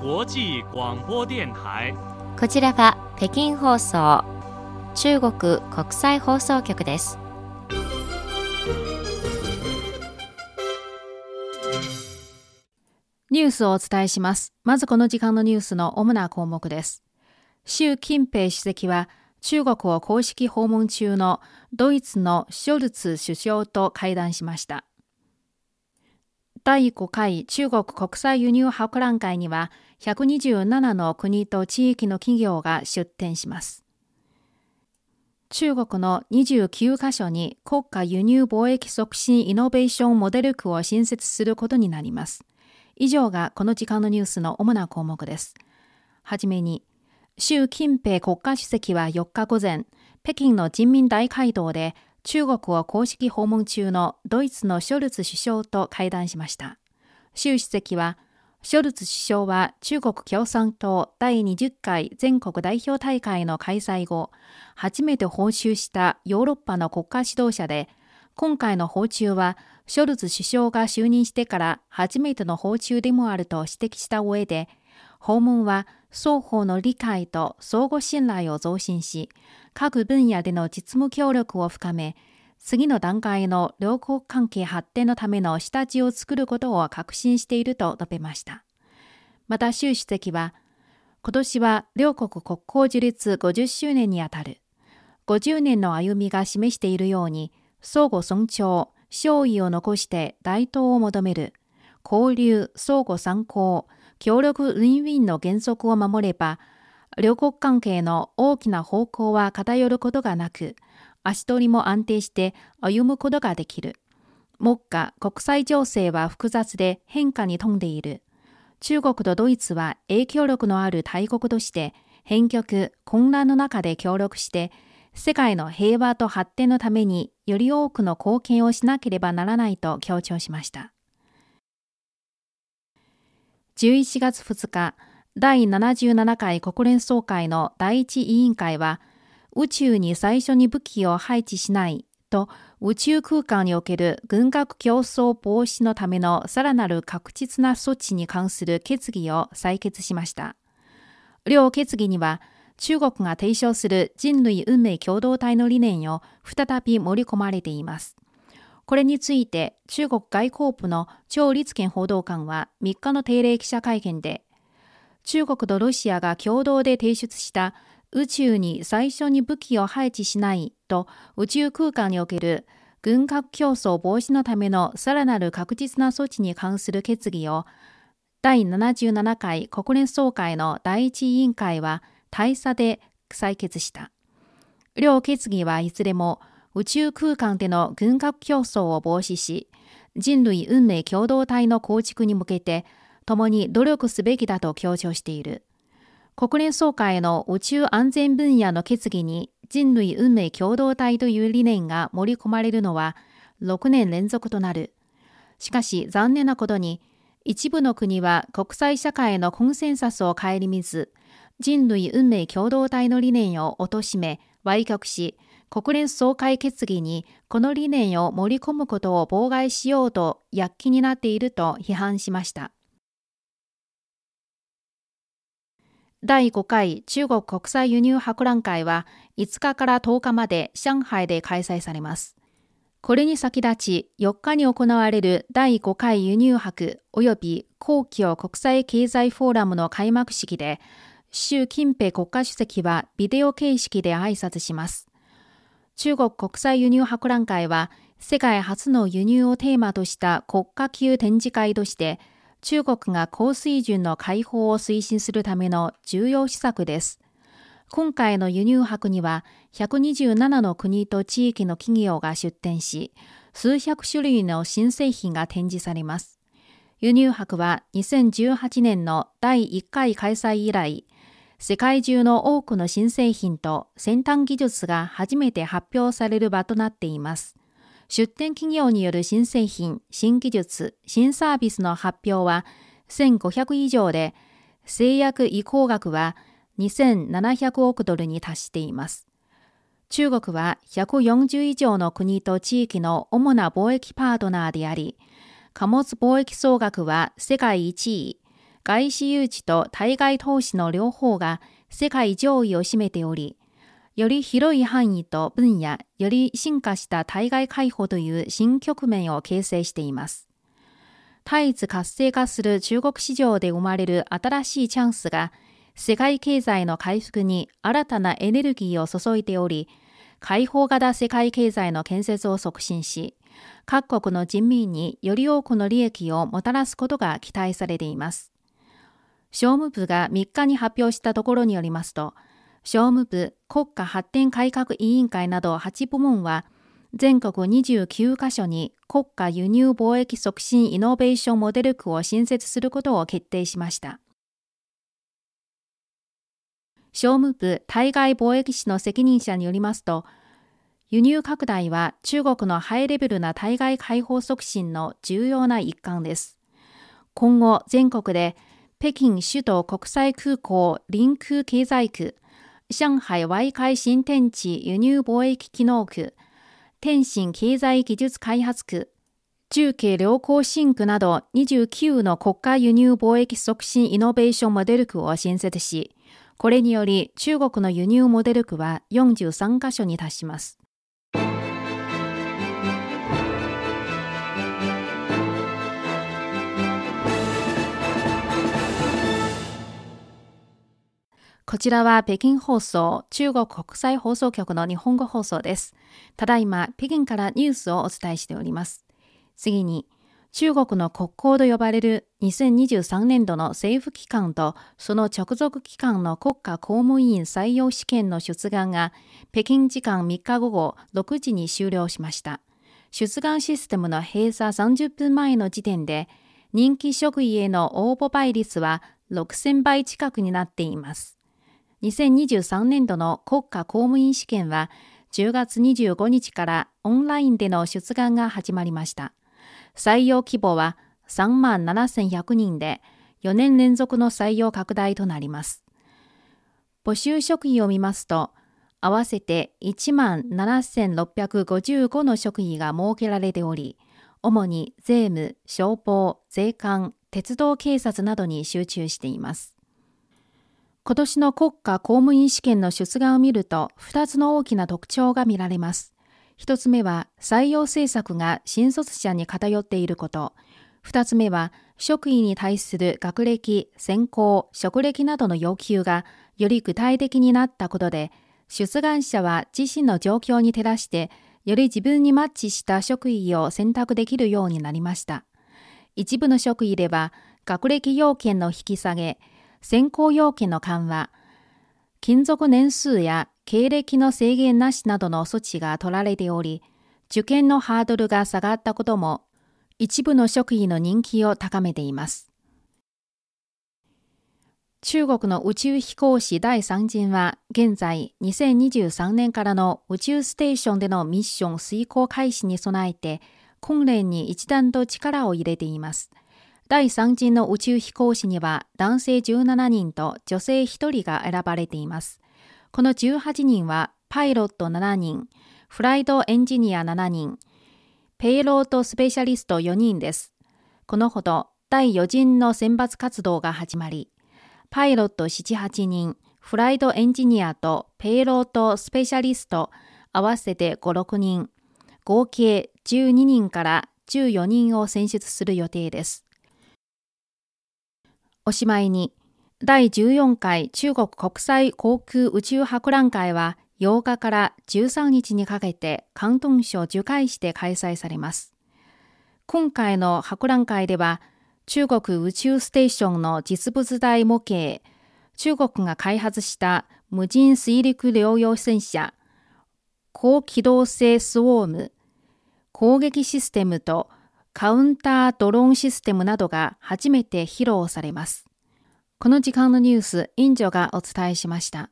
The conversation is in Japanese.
際广播電台。こちらは北京放送中国国際放送局です。ニュースをお伝えします。まずこの時間のニュースの主な項目です。習近平主席は中国を公式訪問中のドイツのショルツ首相と会談しました。第5回中国国際輸入博覧会には127の国と地域の企業が出展します。中国の29カ所に国家輸入貿易促進イノベーションモデル区を新設することになります。以上がこの時間のニュースの主な項目です。はじめに、習近平国家主席は4日午前、北京の人民大会堂で中国を公式訪問中のドイツのショルツ首相と会談しました。習主席は、ショルツ首相は中国共産党第20回全国代表大会の開催後、初めて訪中したヨーロッパの国家指導者で、今回の訪中はショルツ首相が就任してから初めての訪中でもあると指摘した上で、訪問は双方の理解と相互信頼を増進し、各分野での実務協力を深め、次の段階の両国関係発展のための下地を作ることを確信していると述べました。また習主席は、今年は両国国交樹立50周年にあたる。50年の歩みが示しているように、相互尊重、勝意を残して大統を求める。交流、相互参考、協力ウィンウィンの原則を守れば、両国関係の大きな方向は偏ることがなく、足取りも安定して歩むことができる。目下、国際情勢は複雑で変化に富んでいる。中国とドイツは影響力のある大国として、変局、混乱の中で協力して、世界の平和と発展のためにより多くの貢献をしなければならないと強調しました。11月2日、第77回国連総会の第一委員会は、宇宙に最初に武器を配置しないと宇宙空間における軍拡競争防止のためのさらなる確実な措置に関する決議を採決しました。両決議には、中国が提唱する人類運命共同体の理念を再び盛り込まれています。これについて中国外交部の張立憲報道官は3日の定例記者会見で、中国とロシアが共同で提出した宇宙に最初に武器を配置しないと宇宙空間における軍拡競争防止のためのさらなる確実な措置に関する決議を第77回国連総会の第一委員会は大差で採決した。両決議はいずれも宇宙空間での軍拡競争を防止し、人類運命共同体の構築に向けて共に努力すべきだと強調している。国連総会の宇宙安全分野の決議に人類運命共同体という理念が盛り込まれるのは6年連続となる。しかし残念なことに一部の国は国際社会のコンセンサスを顧みず、人類運命共同体の理念を貶め、歪曲し、国連総会決議にこの理念を盛り込むことを妨害しようと躍起になっていると批判しました。第5回中国国際輸入博覧会は5日から10日まで上海で開催されます。これに先立ち4日に行われる第5回輸入博及び皇居国際経済フォーラムの開幕式で習近平国家主席はビデオ形式で挨拶します。中国国際輸入博覧会は世界初の輸入をテーマとした国家級展示会として中国が高水準の解放を推進するための重要施策です。今回の輸入博には127の国と地域の企業が出展し、数百種類の新製品が展示されます。輸入博は2018年の第1回開催以来、世界中の多くの新製品と先端技術が初めて発表される場となっています。出展企業による新製品、新技術、新サービスの発表は1500以上で、製薬移行額は2700億ドルに達しています。中国は140以上の国と地域の主な貿易パートナーであり、貨物貿易総額は世界1位、外資誘致と対外投資の両方が世界上位を占めており、より広い範囲と分野、より進化した対外開放という新局面を形成しています。絶えず活性化する中国市場で生まれる新しいチャンスが、世界経済の回復に新たなエネルギーを注いでおり、開放型世界経済の建設を促進し、各国の人民により多くの利益をもたらすことが期待されています。商務部が3日に発表したところによりますと、商務部国家発展改革委員会など8部門は、全国29カ所に国家輸入貿易促進イノベーションモデル区を新設することを決定しました。商務部対外貿易士の責任者によりますと、輸入拡大は中国のハイレベルな対外開放促進の重要な一環です。今後、全国で北京首都国際空港臨空経済区、上海外海新天地輸入貿易機能区、天津経済技術開発区、中継良好新区など29の国家輸入貿易促進イノベーションモデル区を新設し、これにより中国の輸入モデル区は43カ所に達します。こちらは北京放送、中国国際放送局の日本語放送です。ただいま、北京からニュースをお伝えしております。次に、中国の国交と呼ばれる2023年度の政府機関とその直属機関の国家公務員採用試験の出願が北京時間3日午後6時に終了しました。出願システムの閉鎖30分前の時点で人気職位への応募倍率は6000倍近くになっています。2023年度の国家公務員試験は10月25日からオンラインでの出願が始まりました。採用規模は3万7100人で4年連続の採用拡大となります。募集職位を見ますと、合わせて1万7655の職位が設けられており、主に税務、消防、税関、鉄道警察などに集中しています。今年の国家公務員試験の出願を見ると、2つの大きな特徴が見られます。1つ目は、採用政策が新卒者に偏っていること。2つ目は、職員に対する学歴、専攻、職歴などの要求がより具体的になったことで、出願者は自身の状況に照らして、より自分にマッチした職位を選択できるようになりました。一部の職位では、学歴要件の引き下げ、先行要件の緩和、勤続年数や経歴の制限なしなどの措置が取られており、受験のハードルが下がったことも一部の職員の人気を高めています。中国の宇宙飛行士第3陣は現在2023年からの宇宙ステーションでのミッション遂行開始に備えて訓練に一段と力を入れています。第3陣の宇宙飛行士には男性17人と女性1人が選ばれています。この18人はパイロット7人、フライトエンジニア7人、ペイロードスペシャリスト4人です。このほど第4陣の選抜活動が始まり、パイロット7、8人、フライトエンジニアとペイロートスペシャリスト合わせて5、6人、合計12人から14人を選出する予定です。おしまいに、第14回中国国際航空宇宙博覧会は8日から13日にかけて広東省樹海市で開催されます。今回の博覧会では、中国宇宙ステーションの実物大模型、中国が開発した無人水陸両用戦車、高機動性スウォーム、攻撃システムとカウンタードローンシステムなどが初めて披露されます。この時間のニュース、インジョがお伝えしました。